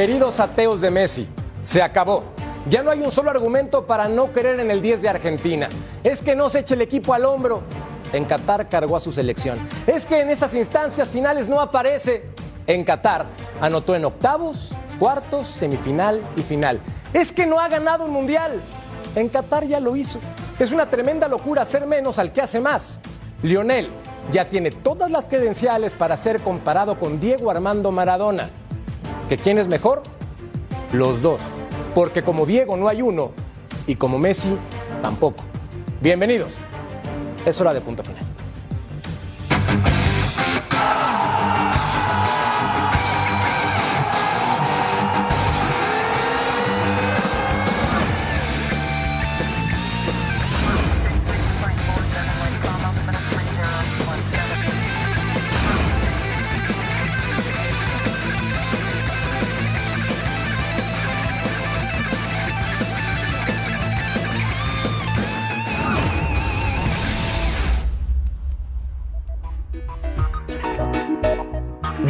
Queridos ateos de Messi, se acabó. Ya no hay un solo argumento para no creer en el 10 de Argentina. Es que no se eche el equipo al hombro. En Qatar cargó a su selección. Es que en esas instancias finales no aparece. En Qatar anotó en octavos, cuartos, semifinal y final. Es que no ha ganado un mundial. En Qatar ya lo hizo. Es una tremenda locura hacer menos al que hace más. Lionel ya tiene todas las credenciales para ser comparado con Diego Armando Maradona. ¿Que quién es mejor? Los dos. Porque como Diego no hay uno y como Messi tampoco. Bienvenidos. Es hora de punto final.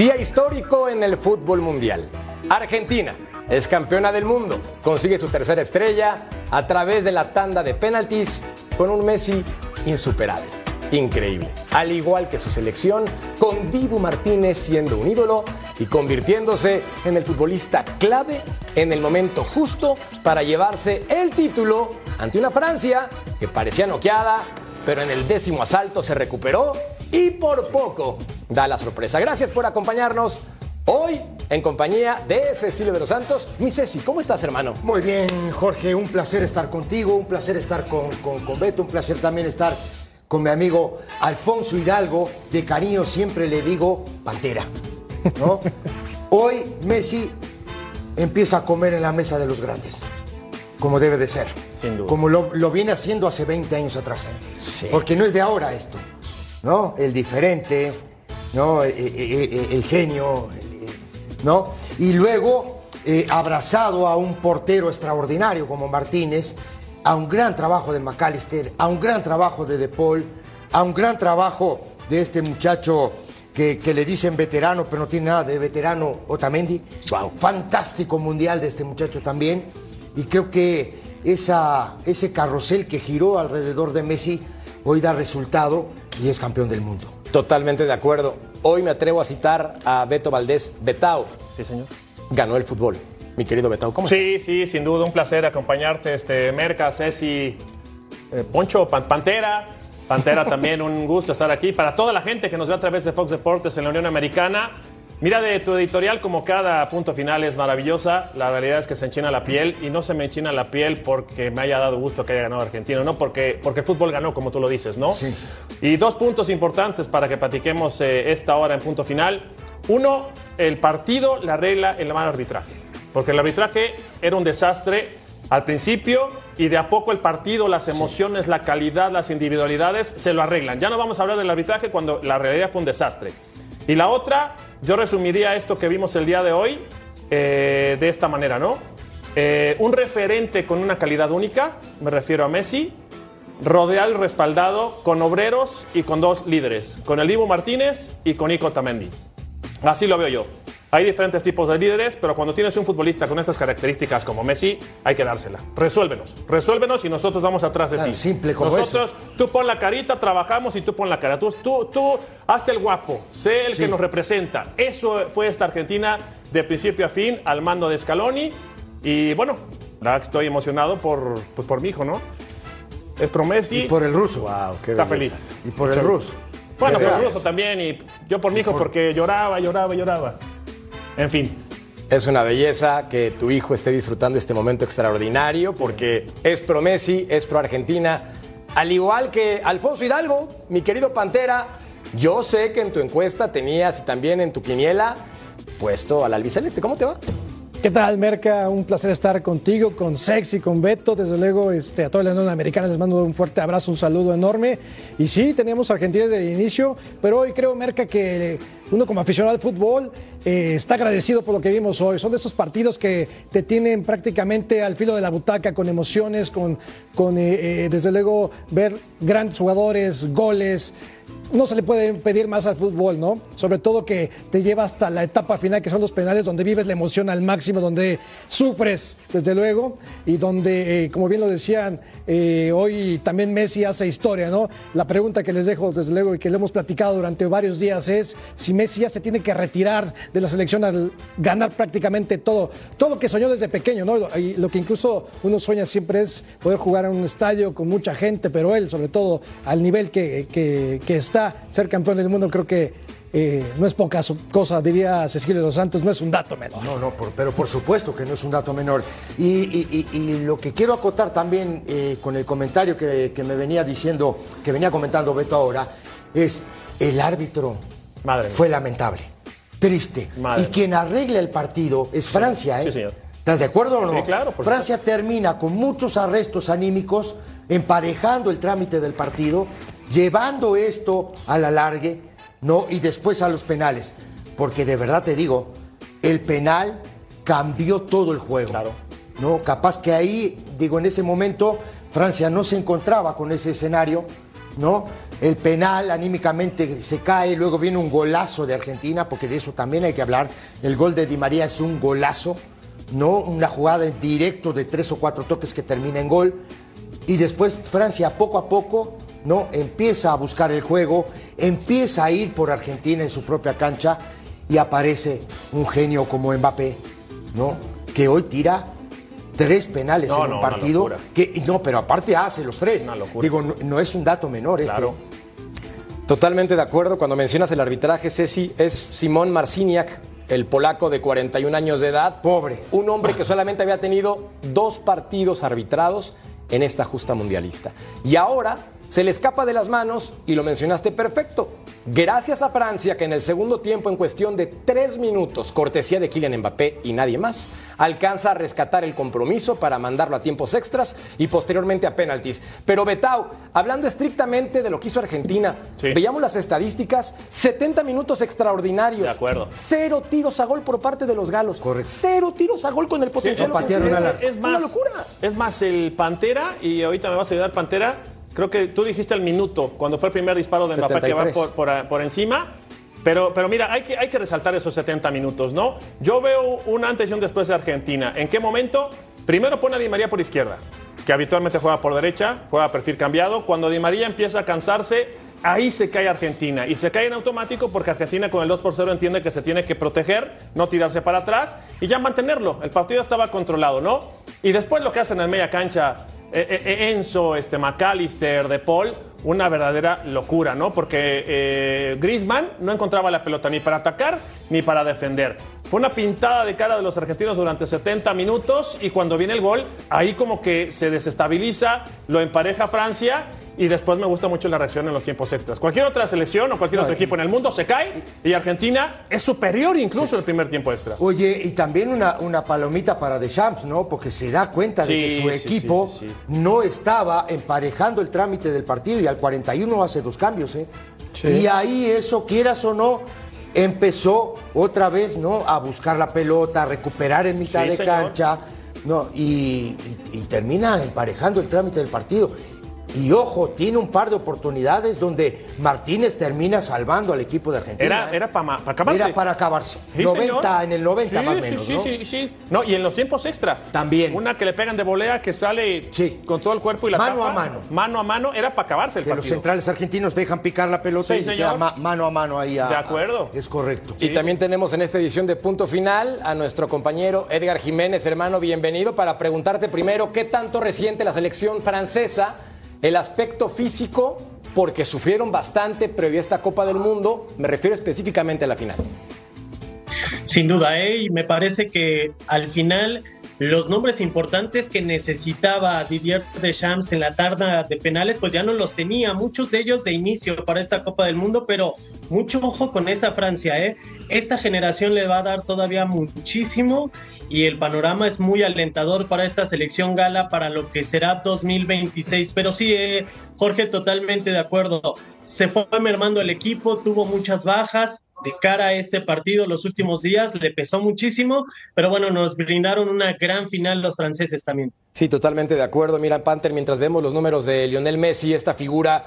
Día histórico en el fútbol mundial. Argentina es campeona del mundo, consigue su tercera estrella a través de la tanda de penaltis con un Messi insuperable, increíble, al igual que su selección, con Dibu Martínez siendo un ídolo y convirtiéndose en el futbolista clave en el momento justo para llevarse el título ante una Francia que parecía noqueada, pero en el décimo asalto se recuperó y por poco da la sorpresa. Gracias por acompañarnos hoy en compañía de Cecilio de los Santos. Mi Ceci, ¿cómo estás, hermano? Muy bien, Jorge, un placer estar contigo, un placer estar con, con, con Beto, un placer también estar con mi amigo Alfonso Hidalgo. De cariño siempre le digo Pantera. ¿no? Hoy Messi empieza a comer en la mesa de los grandes, como debe de ser. Sin duda. Como lo, lo viene haciendo hace 20 años atrás. ¿eh? Sí. Porque no es de ahora esto. ¿no? El diferente, ¿no? El, el- el genio, ¿no? Y luego eh, abrazado a un portero extraordinario como Martínez, a un gran trabajo de McAllister, a un gran trabajo de De Paul, a un gran trabajo de este muchacho que, que le dicen veterano, pero no tiene nada de veterano, Otamendi. Wow. Fantástico mundial de este muchacho también. Y creo que esa, ese carrusel que giró alrededor de Messi hoy da resultado y es campeón del mundo. Totalmente de acuerdo. Hoy me atrevo a citar a Beto Valdés Betao. Sí, señor. Ganó el fútbol. Mi querido Betao, ¿cómo Sí, sí, sin duda, un placer acompañarte, este, Merca, Ceci, eh, Poncho, Pan- Pantera. Pantera también, un gusto estar aquí. Para toda la gente que nos ve a través de Fox Deportes en la Unión Americana, mira, de tu editorial, como cada punto final es maravillosa, la realidad es que se enchina la piel y no se me enchina la piel porque me haya dado gusto que haya ganado Argentina, no porque, porque el fútbol ganó, como tú lo dices, ¿no? Sí. Y dos puntos importantes para que platiquemos eh, esta hora en punto final. Uno, el partido la regla el mal arbitraje. Porque el arbitraje era un desastre al principio y de a poco el partido, las emociones, la calidad, las individualidades se lo arreglan. Ya no vamos a hablar del arbitraje cuando la realidad fue un desastre. Y la otra, yo resumiría esto que vimos el día de hoy eh, de esta manera, ¿no? Eh, un referente con una calidad única, me refiero a Messi, rodeado y respaldado con obreros y con dos líderes, con el Dibu Martínez y con Ico Tamendi. Así lo veo yo. Hay diferentes tipos de líderes, pero cuando tienes un futbolista con estas características como Messi, hay que dársela. Resuélvenos, resuélvenos y nosotros vamos atrás de Tan ti. simple como nosotros, tú pon la carita, trabajamos y tú pon la cara. Tú, tú, tú hazte el guapo, sé el Sí. que nos representa. Eso fue esta Argentina de principio a fin al mando de Scaloni. Y bueno, la verdad que estoy emocionado por, pues por mi hijo, ¿no? Es pro Messi. Y por el ruso. Wow, qué Está belleza. feliz. Y por el ruso. Bueno, por el ruso también y yo por mi hijo porque lloraba, lloraba, lloraba. En fin, Es una belleza que tu hijo esté disfrutando este momento extraordinario porque es pro Messi, es pro Argentina. Al igual que Alfonso Hidalgo, mi querido Pantera, yo sé que en tu encuesta tenías y también en tu quiniela puesto al albiceleste. ¿Cómo te va? ¿Qué tal, Merca? Un placer estar contigo, con Sexy, con Beto. Desde luego, este, a toda la Unión Americana les mando un fuerte abrazo, un saludo enorme. Y sí, teníamos Argentina desde el inicio, pero hoy creo, Merca, que uno como aficionado al fútbol eh, está agradecido por lo que vimos hoy. Son de esos partidos que te tienen prácticamente al filo de la butaca, con emociones, con, con eh, eh, desde luego, ver grandes jugadores, goles. No se le puede pedir más al fútbol, ¿no? Sobre todo que te lleva hasta la etapa final, que son los penales, donde vives la emoción al máximo, donde sufres, desde luego, y donde, eh, como bien lo decían, eh, hoy también Messi hace historia, ¿no? La pregunta que les dejo, desde luego, y que le hemos platicado durante varios días es si Messi ya se tiene que retirar de la selección al ganar prácticamente todo, todo lo que soñó desde pequeño, ¿no? Y lo que incluso uno sueña siempre es poder jugar en un estadio con mucha gente, pero él, sobre todo, al nivel que, que, que está ser campeón del mundo creo que eh, no es poca cosa, diría Cecilio de los Santos, no es un dato menor. No, no, pero por supuesto que no es un dato menor. Y, lo que quiero acotar también eh, con el comentario que, me venía diciendo, que venía comentando Beto ahora, es el árbitro Madre fue lamentable, triste. y quien arregla el partido es Francia, ¿eh? ¿Estás de acuerdo o no? Sí, claro. Francia termina con muchos arrestos anímicos, emparejando el trámite del partido llevando esto a la largue, ¿no? Y después a los penales. Porque de verdad te digo, el penal cambió todo el juego. Claro. ¿No? Capaz que ahí, digo, en ese momento, Francia no se encontraba con ese escenario, ¿no? El penal anímicamente se cae, luego viene un golazo de Argentina, porque de eso también hay que hablar. El gol de Di María es un golazo, ¿no? Una jugada en directo de tres o cuatro toques que termina en gol. Y después Francia poco a poco ¿no? Empieza a buscar el juego, empieza a ir por Argentina en su propia cancha y aparece un genio como Mbappé, ¿no? Que hoy tira tres penales en un partido. Que, no, pero aparte hace los tres. Digo, no, es un dato menor este. claro. Totalmente de acuerdo. Cuando mencionas el arbitraje, Ceci, es Simón Marciniak, el polaco de 41 años de edad. Pobre. Un hombre que solamente había tenido dos partidos arbitrados en esta justa mundialista. Y ahora se le escapa de las manos y lo mencionaste perfecto. Gracias a Francia, que en el segundo tiempo, en cuestión de tres minutos, cortesía de Kylian Mbappé y nadie más, alcanza a rescatar el compromiso para mandarlo a tiempos extras y posteriormente a penaltis. Pero Betau, hablando estrictamente de lo que hizo Argentina, veíamos las estadísticas: 70 minutos extraordinarios. De acuerdo. Cero tiros a gol por parte de los galos. Correcto. Cero tiros a gol con el potencial. es, más, una locura. Es más, el Pantera, y ahorita me vas a ayudar, Pantera Creo que tú dijiste al minuto, cuando fue el primer disparo de Mbappé que va por, encima. Pero, pero mira, hay que, hay que resaltar esos 70 minutos, ¿no? Yo veo un antes y un después de Argentina. ¿En qué momento? Primero pone a Di María por izquierda, que habitualmente juega por derecha, juega a perfil cambiado. Cuando Di María empieza a cansarse, ahí se cae Argentina. Y se cae en automático porque Argentina con el 2 por 0 entiende que se tiene que proteger, no tirarse para atrás y ya mantenerlo. El partido estaba controlado, ¿no? Y después lo que hacen en media cancha Enzo, este, McAllister, De Paul, una verdadera locura, ¿no? Porque eh, Griezmann no encontraba la pelota ni para atacar ni para defender. Fue una pintada de cara de los argentinos durante 70 minutos y cuando viene el gol, ahí como que se desestabiliza, lo empareja Francia y después me gusta mucho la reacción en los tiempos extras. Cualquier otra selección o cualquier otro equipo en el mundo se cae y Argentina es superior incluso en el primer tiempo extra. Oye, y también una, una palomita para Deschamps, ¿no? Porque se da cuenta de que su equipo no estaba emparejando el trámite del partido y al 41 hace dos cambios, ¿eh? Y ahí eso, quieras o no, empezó otra vez, ¿no? A buscar la pelota, a recuperar en mitad de cancha, ¿no? y, termina emparejando el trámite del partido. Y ojo, tiene un par de oportunidades donde Martínez termina salvando al equipo de Argentina. Era, ¿eh? era para acabarse. Era para acabarse. 90 en el 90 más o menos. Sí, sí, sí, No, y en los tiempos extra. También. Una que le pegan de volea que sale con todo el cuerpo y la Mano a mano. Mano a mano, era para acabarse el que partido. Los centrales argentinos dejan picar la pelota y queda mano a mano ahí. A, de acuerdo. es correcto. Y también tenemos en esta edición de Punto Final a nuestro compañero Edgar Jiménez, hermano, bienvenido, para preguntarte primero qué tanto resiente la selección francesa el aspecto físico, porque sufrieron bastante previo a esta Copa del Mundo, me refiero específicamente a la final. Sin duda, ¿eh? y me parece que al final los nombres importantes que necesitaba Didier Deschamps en la tarda de penales, pues ya no los tenía, muchos de ellos de inicio para esta Copa del Mundo, pero mucho ojo con esta Francia, ¿eh? Esta generación le va a dar todavía muchísimo y el panorama es muy alentador para esta selección gala para lo que será 2026. Pero sí, eh, Jorge, totalmente de acuerdo. Se fue mermando el equipo, tuvo muchas bajas. De cara a este partido, los últimos días le pesó muchísimo, pero bueno, nos brindaron una gran final los franceses también. Sí, totalmente de acuerdo. Mira, Panther, mientras vemos los números de Lionel Messi, esta figura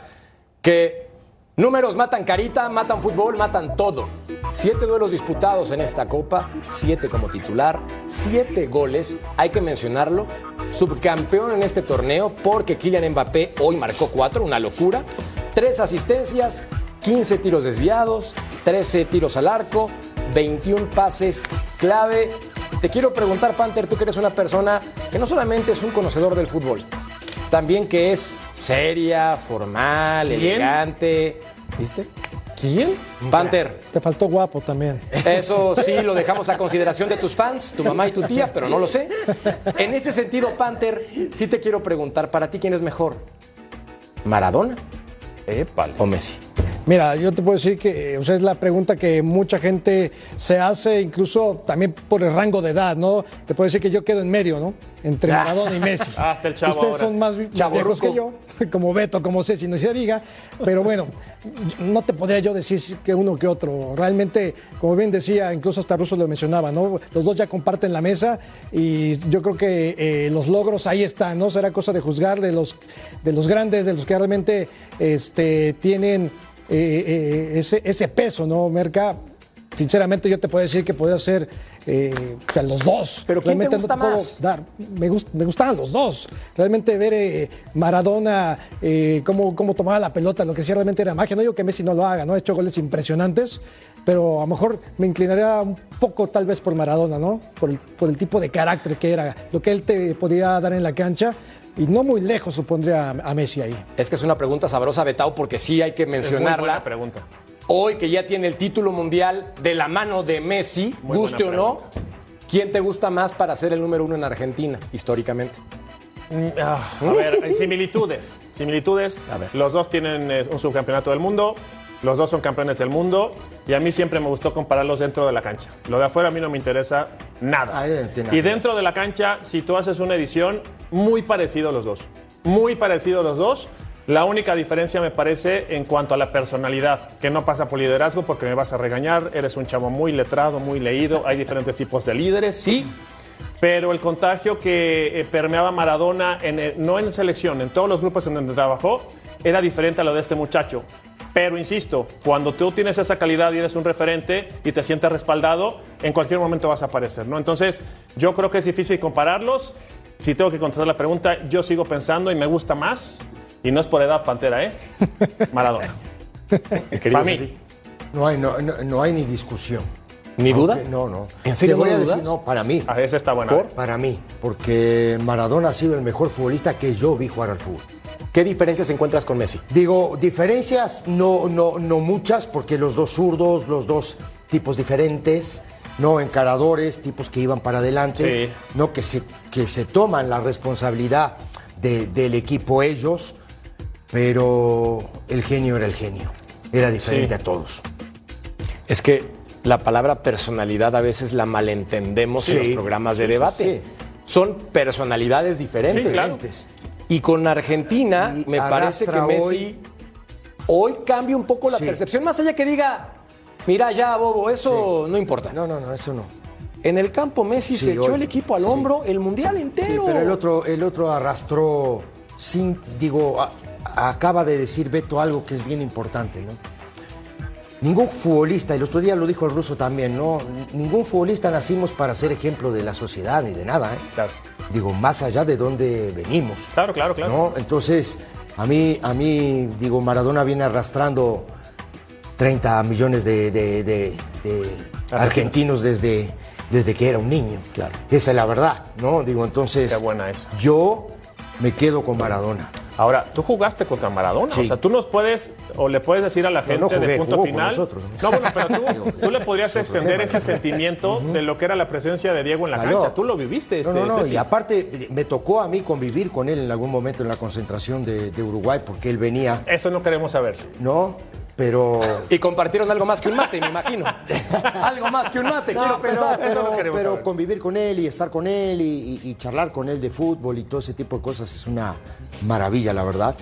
que Números matan carita, matan fútbol, matan todo. Siete duelos disputados en esta copa, siete como titular, siete goles, hay que mencionarlo. Subcampeón en este torneo porque Kylian Mbappé hoy marcó cuatro, una locura. Tres asistencias, 15 tiros desviados, 13 tiros al arco, 21 pases clave. Te quiero preguntar, Panther, tú que eres una persona que no solamente es un conocedor del fútbol, también que es seria, formal, elegante. ¿Viste? ¿Quién? Panther. Te faltó guapo también. Eso sí lo dejamos a consideración de tus fans, tu mamá y tu tía, pero no lo sé. En ese sentido, Panther, sí te quiero preguntar, para ti quién es mejor, ¿Maradona Épale. o Messi? Mira, yo te puedo decir que o sea, es la pregunta que mucha gente se hace, incluso también por el rango de edad, ¿no? Te puedo decir que yo quedo en medio, ¿no? Entre Maradona y Messi. Hasta el chavo Ustedes ahora. son más, Chavo viejos ruco. que yo, como Beto, como Ceci, no se diga. Pero bueno, no te podría yo decir que uno que otro. Realmente, como bien decía, incluso hasta Russo lo mencionaba, ¿no? Los dos ya comparten la mesa y yo creo que eh, los logros ahí están, ¿no? Será cosa de juzgar de los, de los grandes, de los que realmente este, tienen eh, eh, ese, ese peso, ¿no? Merca, sinceramente yo te puedo decir que podría ser eh, o sea, los dos. ¿Pero quién te Realmente gusta no puedo más? dar. Me, gust- me gustaban los dos. Realmente ver eh, Maradona, eh, cómo, cómo tomaba la pelota, lo que sí realmente era magia. No digo que Messi no lo haga, ¿no? Ha hecho goles impresionantes, pero a lo mejor me inclinaría un poco tal vez por Maradona, ¿no? Por el, por el tipo de carácter que era, lo que él te podía dar en la cancha. Y no muy lejos supondría a, a Messi ahí. Es que es una pregunta sabrosa, Betao, porque sí hay que Es muy mencionarla. buena pregunta. Hoy que ya tiene el título mundial de la mano de Messi, Muy guste o no. ¿quién te gusta más para ser el número uno en Argentina, históricamente? Ah, a ver, similitudes. Similitudes. A ver. Los dos tienen eh, un subcampeonato del mundo. Los dos son campeones del mundo. Y a mí siempre me gustó compararlos dentro de la cancha. Lo de afuera a mí no me interesa nada. Y dentro de la cancha, si tú haces una edición, muy parecido los dos. Muy parecido los dos. La única diferencia me parece en cuanto a la personalidad, que no pasa por liderazgo porque me vas a regañar, eres un chavo muy letrado, muy leído, hay diferentes tipos de líderes, sí, pero el contagio que eh, permeaba Maradona, en el- no en selección, en todos los grupos en donde trabajó, era diferente a lo de este muchacho. Pero insisto, cuando tú tienes esa calidad y eres un referente y te sientes respaldado, en cualquier momento vas a aparecer, ¿no? Entonces, yo creo que es difícil compararlos. Si tengo que contestar la pregunta, yo sigo pensando y me gusta más, y no es por edad pantera, ¿eh? Maradona. Para mí. No hay, no, no- no hay ni discusión. ¿Ni duda? Aunque- No, no. ¿En serio Te voy no a dudas? decir, no, para mí. A veces está buena. Para mí. Porque Maradona ha sido el mejor futbolista que yo vi jugar al fútbol. ¿Qué diferencias encuentras con Messi? Digo, diferencias no, no, no muchas, porque los dos zurdos, los dos tipos diferentes, no encaradores, tipos que iban para adelante, Sí. no que se, que se toman la responsabilidad de- del equipo ellos, pero el genio era el genio, era diferente Sí. a todos. Es que la palabra personalidad a veces la malentendemos en Sí. los programas de Sí, sí, debate. sí. Son personalidades diferentes. Sí, claro. Y con Argentina Y me parece que Messi hoy- hoy, cambia un poco la Sí. percepción, más allá que diga, mira ya, Bobo, eso no importa. No, no, no, eso no. En el campo Messi Sí, se echó el equipo al hombro el mundial entero. pero el otro, el otro arrastró sin, digo, a- acaba de decir Beto algo que es bien importante, ¿no? Ningún futbolista, y el otro día lo dijo el ruso también, ¿no? Ningún futbolista nacimos para ser ejemplo de la sociedad ni de nada, ¿eh? Claro. Digo, más allá de dónde venimos. Claro, claro, claro. ¿no? Entonces, a mí, a mí, digo, Maradona viene arrastrando 30 millones de, de- de- de argentinos desde, desde que era un niño. Claro. Esa es la verdad, ¿no? Digo, entonces. Qué buena esa. Yo me quedo con Maradona. Ahora, tú jugaste contra Maradona. Sí. O sea, tú nos puedes, o le puedes decir a la gente no jugué, punto final. nosotros. No, bueno, pero tú, tú le podrías extender ese sentimiento de lo que era la presencia de Diego en la cancha. Tú lo viviste. No, Este, no, no. Ceci. Y aparte, me tocó a mí convivir con él en algún momento en la concentración de, de Uruguay, porque él venía, Eso no queremos saber. ¿no? Pero. Y compartieron algo más que un mate, me imagino. algo más que un mate, No, quiero pero, pensar. pero- eso no queremos pero saber. convivir con él y estar con él y, y- y charlar con él de fútbol y todo ese tipo de cosas es una maravilla, la verdad.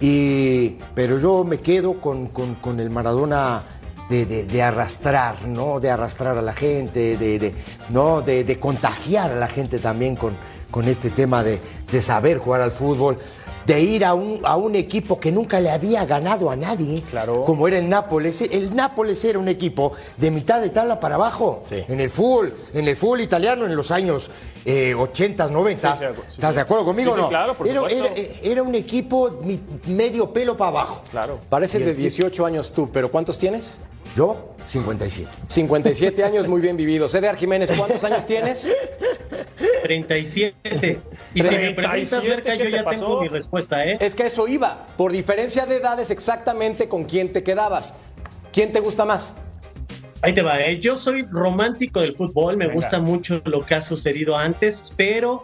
Y, pero yo me quedo con, con- con el Maradona de, de- de arrastrar, ¿no? De arrastrar a la gente, de, de- ¿no? de, de contagiar a la gente también con, con este tema de, de saber jugar al fútbol. De ir a un, a un equipo que nunca le había ganado a nadie, Claro. como era el Nápoles. El Nápoles era un equipo de mitad de tabla para abajo, Sí. en el fútbol, en el fútbol italiano en los años eh, 80, 90. Sí, sí, sí, ¿Estás sí. de acuerdo conmigo Sí, sí, o no? claro, por era, supuesto. era- era un equipo mi- medio pelo para abajo. Claro. Pareces de el- 18 años tú, pero ¿cuántos tienes? Yo, 57. 57 años muy bien vividos. Eder Jiménez, ¿cuántos años tienes? 37. Y si me preguntas, 37, Merca, ¿qué yo ya pasó? tengo mi respuesta, ¿eh? Es que a eso iba. Por diferencia de edades, exactamente con quién te quedabas. ¿Quién te gusta más? Ahí te va, ¿eh? Yo soy romántico del fútbol, me Venga. gusta mucho lo que ha sucedido antes, pero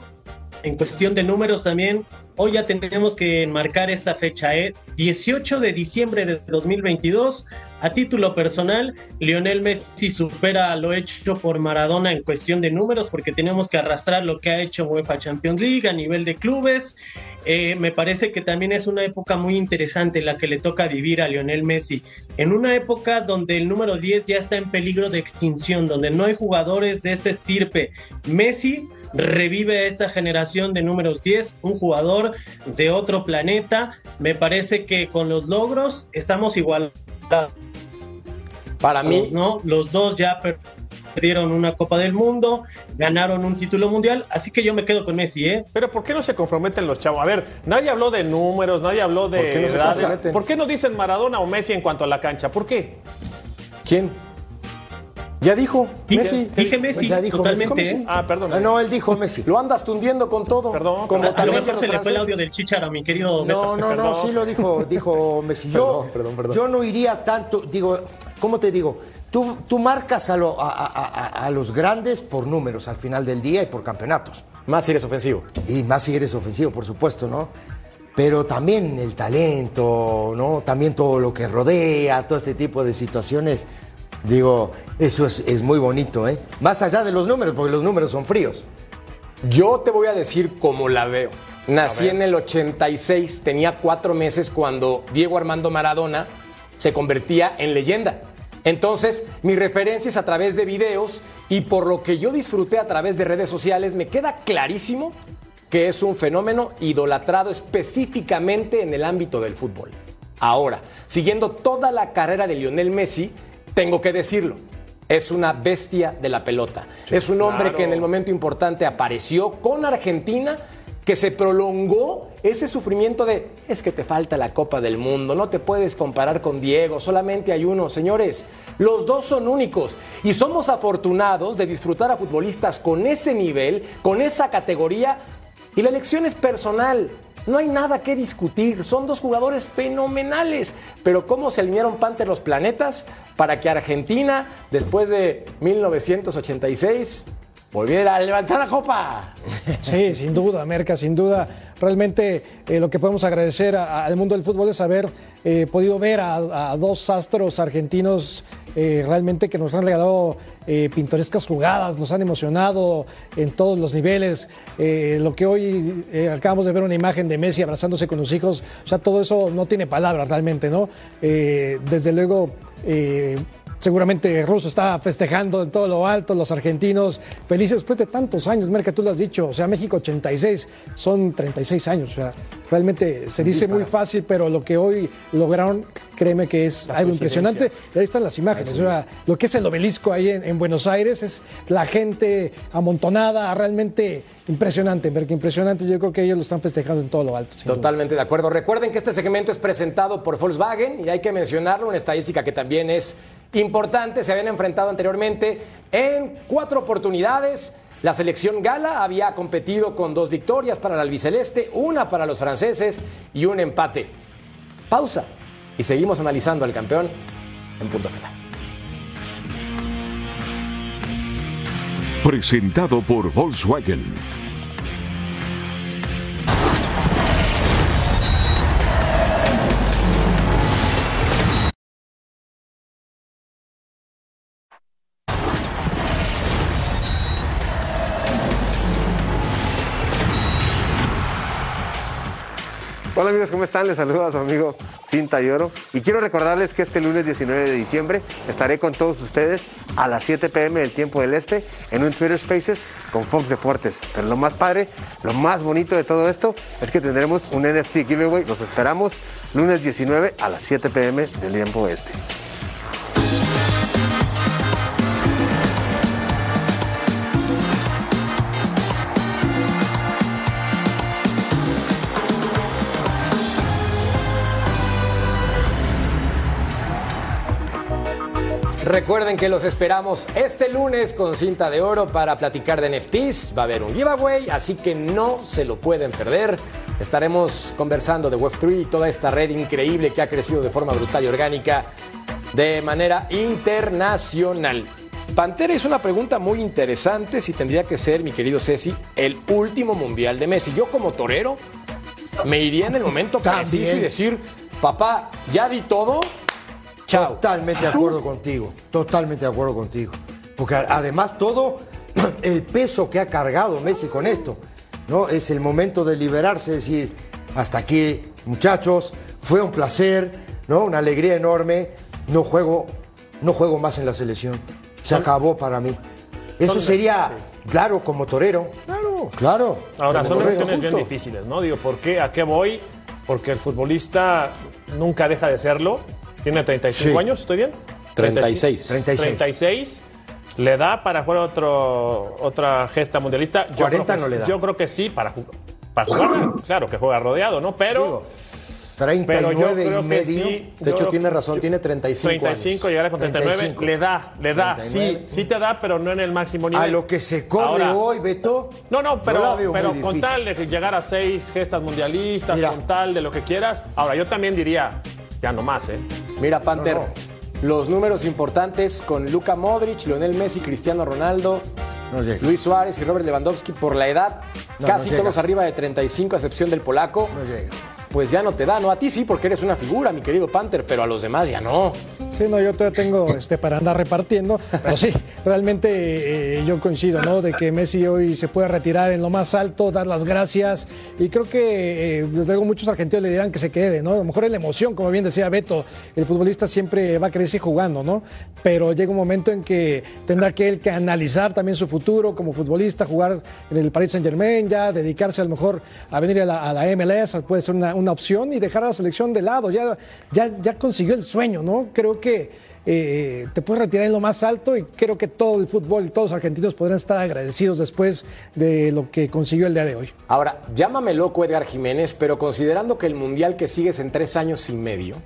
en cuestión de números también, hoy ya tenemos que enmarcar esta fecha, ¿eh? 18 de diciembre de 2022. A título personal, Lionel Messi supera lo hecho por Maradona en cuestión de números, porque tenemos que arrastrar lo que ha hecho UEFA Champions League a nivel de clubes. Eh, me parece que también es una época muy interesante la que le toca vivir a Lionel Messi. En una época donde el número 10 ya está en peligro de extinción, donde no hay jugadores de este estirpe. Messi revive a esta generación de números 10, un jugador de otro planeta. Me parece que con los logros estamos igualados. Para mí, ¿no? Los dos ya per- perdieron una Copa del Mundo, ganaron un título mundial, así que yo me quedo con Messi, ¿eh? Pero ¿por qué no se comprometen los chavos? A ver, nadie habló de números, nadie habló de ¿Por qué no edades. ¿Por qué no dicen Maradona o Messi en cuanto a la cancha? ¿Por qué? ¿quién? Ya dijo, Dije, Messi. dije Messi, Pues ya dijo totalmente, Messi. ¿eh? Ah, perdón. Ah, no, él dijo Messi. Lo andas tundiendo con todo. Perdón, como perdón. A lo mejor se le fue el audio del chicharo, mi querido Beto. No, no, no, Perdón. sí lo dijo, dijo Messi. Yo, Perdón, perdón, perdón. yo no iría tanto, digo, ¿cómo te digo? Tú, tú marcas a, lo- a- a- a- a los grandes por números al final del día y por campeonatos. Más si eres ofensivo. Y más si eres ofensivo, por supuesto, ¿no? Pero también el talento, ¿no? También todo lo que rodea, todo este tipo de situaciones. Digo, eso es, es muy bonito, ¿eh? Más allá de los números, porque los números son fríos. Yo te voy a decir cómo la veo. Nací en el 86, tenía cuatro meses cuando Diego Armando Maradona se convertía en leyenda. Entonces, mi referencia es a través de videos y por lo que yo disfruté a través de redes sociales, me queda clarísimo que es un fenómeno idolatrado específicamente en el ámbito del fútbol. Ahora, siguiendo toda la carrera de Lionel Messi, tengo que decirlo, es una bestia de la pelota. es un hombre claro. que en el momento importante apareció con Argentina, que se prolongó ese sufrimiento de es que te falta la Copa del Mundo, no te puedes comparar con Diego, solamente hay uno. Señores, los dos son únicos y somos afortunados de disfrutar a futbolistas con ese nivel, con esa categoría y la elección es personal. No hay nada que discutir, son dos jugadores fenomenales. Pero ¿cómo se alinearon Panther los planetas para que Argentina, después de 1986, volviera a levantar la copa? Sí, sin duda, Merca, sin duda. Realmente eh, lo que podemos agradecer al mundo del fútbol es haber eh, podido ver a, dos astros argentinos eh, realmente que nos han regalado pintorescas jugadas, nos han emocionado en todos los niveles. Lo que hoy acabamos de ver una imagen de Messi abrazándose con los hijos, o sea, todo eso no tiene palabras realmente, ¿no? Desde luego. Seguramente Russo está festejando en todo lo alto, los argentinos felices después de tantos años, Merca, tú lo has dicho, o sea, México 86, son 36 años, o sea, realmente se dice muy fácil, pero lo que hoy lograron, créeme que es algo impresionante. Y ahí están las imágenes, o sea, lo que es el obelisco ahí en, en Buenos Aires, es la gente amontonada, realmente impresionante, Merca, impresionante, yo creo que ellos lo están festejando en todo lo alto. Totalmente de acuerdo. Recuerden que este segmento es presentado por Volkswagen y hay que mencionarlo, una estadística que también es importante. Se habían enfrentado anteriormente en cuatro oportunidades. La selección gala había competido con dos victorias para el albiceleste, una para los franceses y un empate. Pausa y seguimos analizando al campeón en punto final. Presentado por Volkswagen. Amigos, ¿cómo están? Les saludo a su amigo Cinta y Oro. Y quiero recordarles que este lunes 19 de diciembre estaré con todos ustedes a las 7 pm del tiempo del este en un Twitter Spaces con Fox Deportes. Pero lo más padre, lo más bonito de todo esto es que tendremos un NFT giveaway. Los esperamos lunes 19 a las 7 pm del tiempo este. Recuerden que los esperamos este lunes con cinta de oro para platicar de NFTs. Va a haber un giveaway, así que no se lo pueden perder. Estaremos conversando de Web3 y toda esta red increíble que ha crecido de forma brutal y orgánica de manera internacional. Pantera es una pregunta muy interesante si tendría que ser, mi querido Ceci, el último mundial de Messi. Yo como torero me iría en el momento preciso y decir, papá, ya vi todo, Chao. Totalmente de acuerdo contigo, totalmente de acuerdo contigo. Porque además todo el peso que ha cargado Messi con esto, ¿no? Es el momento de liberarse, decir, hasta aquí, muchachos, fue un placer, ¿no? Una alegría enorme. No juego, no juego más en la selección. Se acabó para mí. Eso sería, claro, como torero. Claro, claro. Ahora, son torero, decisiones bien difíciles, ¿no? Digo, ¿por qué? ¿A qué voy? Porque el futbolista nunca deja de serlo. Tiene 35 Sí. años, ¿estoy bien? 36. 36. 36. ¿Le da para jugar otro, otra gesta mundialista? Yo 40 creo que no le sí. da. Yo creo que sí, para, para jugar. claro, que juega rodeado, ¿no? Pero, Digo, pero yo 39 creo y que medio. sí. De hecho, tiene razón, yo- tiene 35 35, años. llegar con 39. 35. Le da, le da. 39. Sí, sí te da, pero no en el máximo nivel. A lo que se corre Ahora, hoy, Beto. No, no, yo pero, la veo pero muy con tal de llegar a seis gestas mundialistas, Mira. con tal de lo que quieras. Ahora, yo también diría, ya no más, ¿eh? Mira, Panther, No, los números importantes con Luka Modric, Lionel Messi, Cristiano Ronaldo, No. Luis Suárez y Robert Lewandowski por la edad, casi todos arriba de 35, a excepción del polaco. No llega. Pues ya no te da, no a ti sí, porque eres una figura, mi querido Panther, pero a los demás ya no. Sí, no, yo todavía tengo este, para andar repartiendo, pero sí, realmente eh, yo coincido, ¿no? De que Messi hoy se puede retirar en lo más alto, dar las gracias, y creo que eh, luego muchos argentinos le dirán que se quede, ¿no? A lo mejor es la emoción, como bien decía Beto, el futbolista siempre va a crecer jugando, ¿no? Pero llega un momento en que tendrá que él que analizar también su futuro como futbolista, jugar en el Paris Saint Germain, ya dedicarse a lo mejor a venir a la, a la MLS, puede ser una, una opción, y dejar a la selección de lado, ya, ya, ya consiguió el sueño, ¿no? Creo que eh, te puedes retirar en lo más alto y creo que todo el fútbol, todos los argentinos podrán estar agradecidos después de lo que consiguió el día de hoy. Ahora, llámame loco Edgar Jiménez, pero considerando que el mundial que sigues en tres años y medio,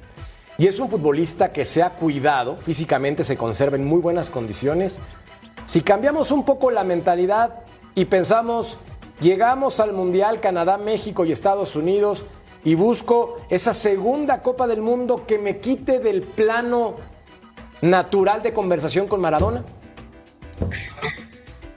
y es un futbolista que se ha cuidado, físicamente se conserva en muy buenas condiciones, si cambiamos un poco la mentalidad y pensamos, llegamos al mundial Canadá, México y Estados Unidos y busco esa segunda Copa del Mundo que me quite del plano natural de conversación con Maradona.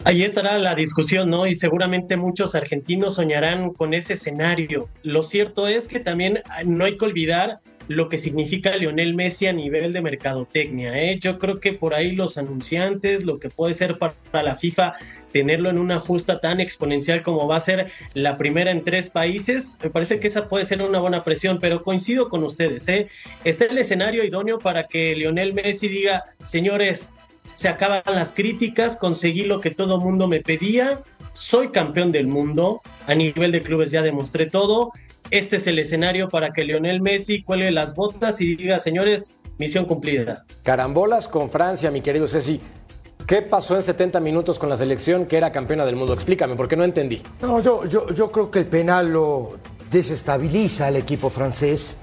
Ahí estará la discusión, ¿no? Y seguramente muchos argentinos soñarán con ese escenario. Lo cierto es que también no hay que olvidar lo que significa Lionel Messi a nivel de mercadotecnia. ¿eh? Yo creo que por ahí los anunciantes, lo que puede ser para la FIFA tenerlo en una justa tan exponencial como va a ser la primera en tres países, me parece que esa puede ser una buena presión, pero coincido con ustedes. ¿eh? Está el escenario idóneo para que Lionel Messi diga, señores, se acaban las críticas, conseguí lo que todo mundo me pedía, soy campeón del mundo, a nivel de clubes ya demostré todo, este es el escenario para que Lionel Messi cuelgue las botas y diga, señores, misión cumplida. Carambolas con Francia, mi querido Ceci. ¿Qué pasó en 70 minutos con la selección que era campeona del mundo? Explícame, porque no entendí. No, yo, yo, yo creo que el penal lo desestabiliza al equipo francés,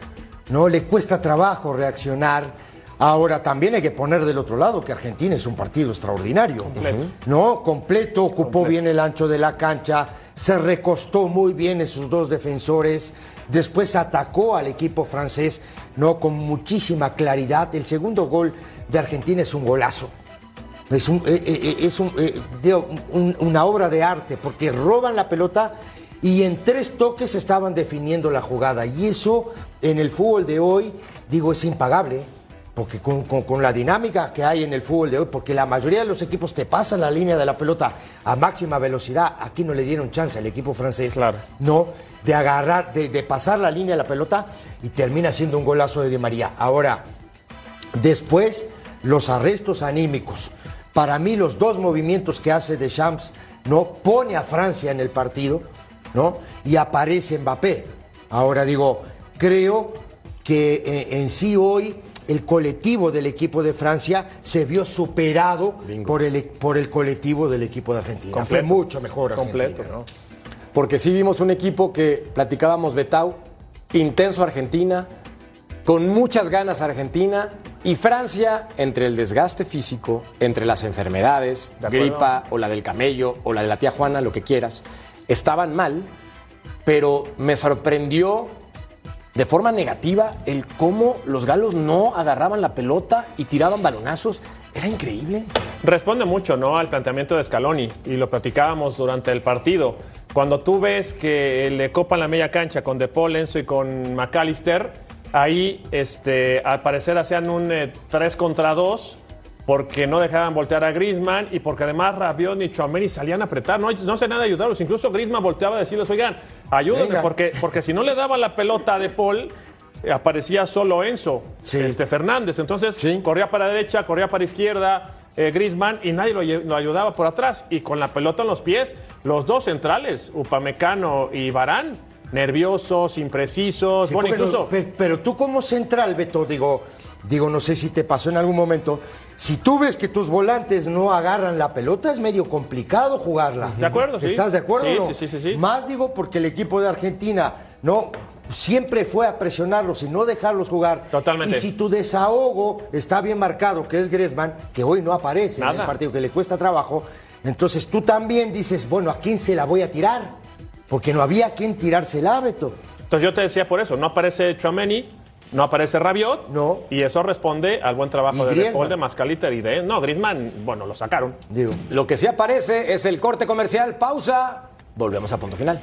¿no? Le cuesta trabajo reaccionar. Ahora también hay que poner del otro lado que Argentina es un partido extraordinario. Completo. ¿No? Completo, ocupó bien el ancho de la cancha, se recostó muy bien en sus dos defensores, después atacó al equipo francés, ¿no? Con muchísima claridad. El segundo gol de Argentina es un golazo. Es, un, eh, eh, es un, eh, digo, un- una obra de arte porque roban la pelota y en tres toques estaban definiendo la jugada. Y eso en el fútbol de hoy, digo, es impagable. Porque con, con- con la dinámica que hay en el fútbol de hoy, porque la mayoría de los equipos te pasan la línea de la pelota a máxima velocidad, aquí no le dieron chance al equipo francés, Claro. no, de agarrar, de, de pasar la línea de la pelota y termina siendo un golazo de Di María. Ahora, después, los arrestos anímicos. Para mí, los dos movimientos que hace Deschamps, ¿no? Pone a Francia en el partido, ¿no? Y aparece Mbappé. Ahora digo, creo que eh, en sí hoy el colectivo del equipo de Francia se vio superado por el, por el colectivo del equipo de Argentina. Fue mucho mejor Argentina, Completo. ¿no? Porque sí vimos un equipo que platicábamos Betau, intenso Argentina, con muchas ganas Argentina y Francia entre el desgaste físico, entre las enfermedades, gripa o la del camello o la de la tía Juana, lo que quieras, estaban mal, pero me sorprendió de forma negativa el cómo los galos no agarraban la pelota y tiraban balonazos. Era increíble. Responde mucho ¿no? al planteamiento de Scaloni y lo platicábamos durante el partido. Cuando tú ves que le copan la media cancha con De Paul, Enzo y con McAllister, ahí este, al parecer hacían un 3 contra 2 porque no dejaban voltear a Griezmann y porque además Rabiot y Chouameni salían a apretar. No, no sé nada de ayudarlos. Incluso Griezmann volteaba a decirles, oigan, ayúdenme Venga. porque, porque si no le daban la pelota De Paul, eh, aparecía solo Enzo Sí. este, Fernández. Entonces Sí. corría para derecha, corría para izquierda, eh, Griezmann y nadie lo, ayudaba por atrás. Y con la pelota en los pies, los dos centrales, Upamecano y Barán, nerviosos, imprecisos. Sí, bueno, no- incluso pe- pero tú como central, Beto, digo, digo, no sé si te pasó en algún momento, si tú ves que tus volantes no agarran la pelota, es medio complicado jugarla. De acuerdo, sí. ¿Estás de acuerdo? Sí, no? sí, sí, sí. Más digo porque el equipo de Argentina, no, siempre fue a presionarlos y no dejarlos jugar. Totalmente. Y si tu desahogo está bien marcado, que es Griezmann, que hoy no aparece en el partido, que le cuesta trabajo, entonces tú también dices, bueno, ¿a quién se la voy a tirar? Porque no había a quién tirársela, Beto. Entonces yo te decía por eso, no aparece Chouameni, no aparece Rabiot, No. y eso responde al buen trabajo de De. Paul, de Mascaliter y de... No, Griezmann, bueno, lo sacaron. Digo. Lo que sí aparece es el corte comercial. Pausa. Volvemos a punto final.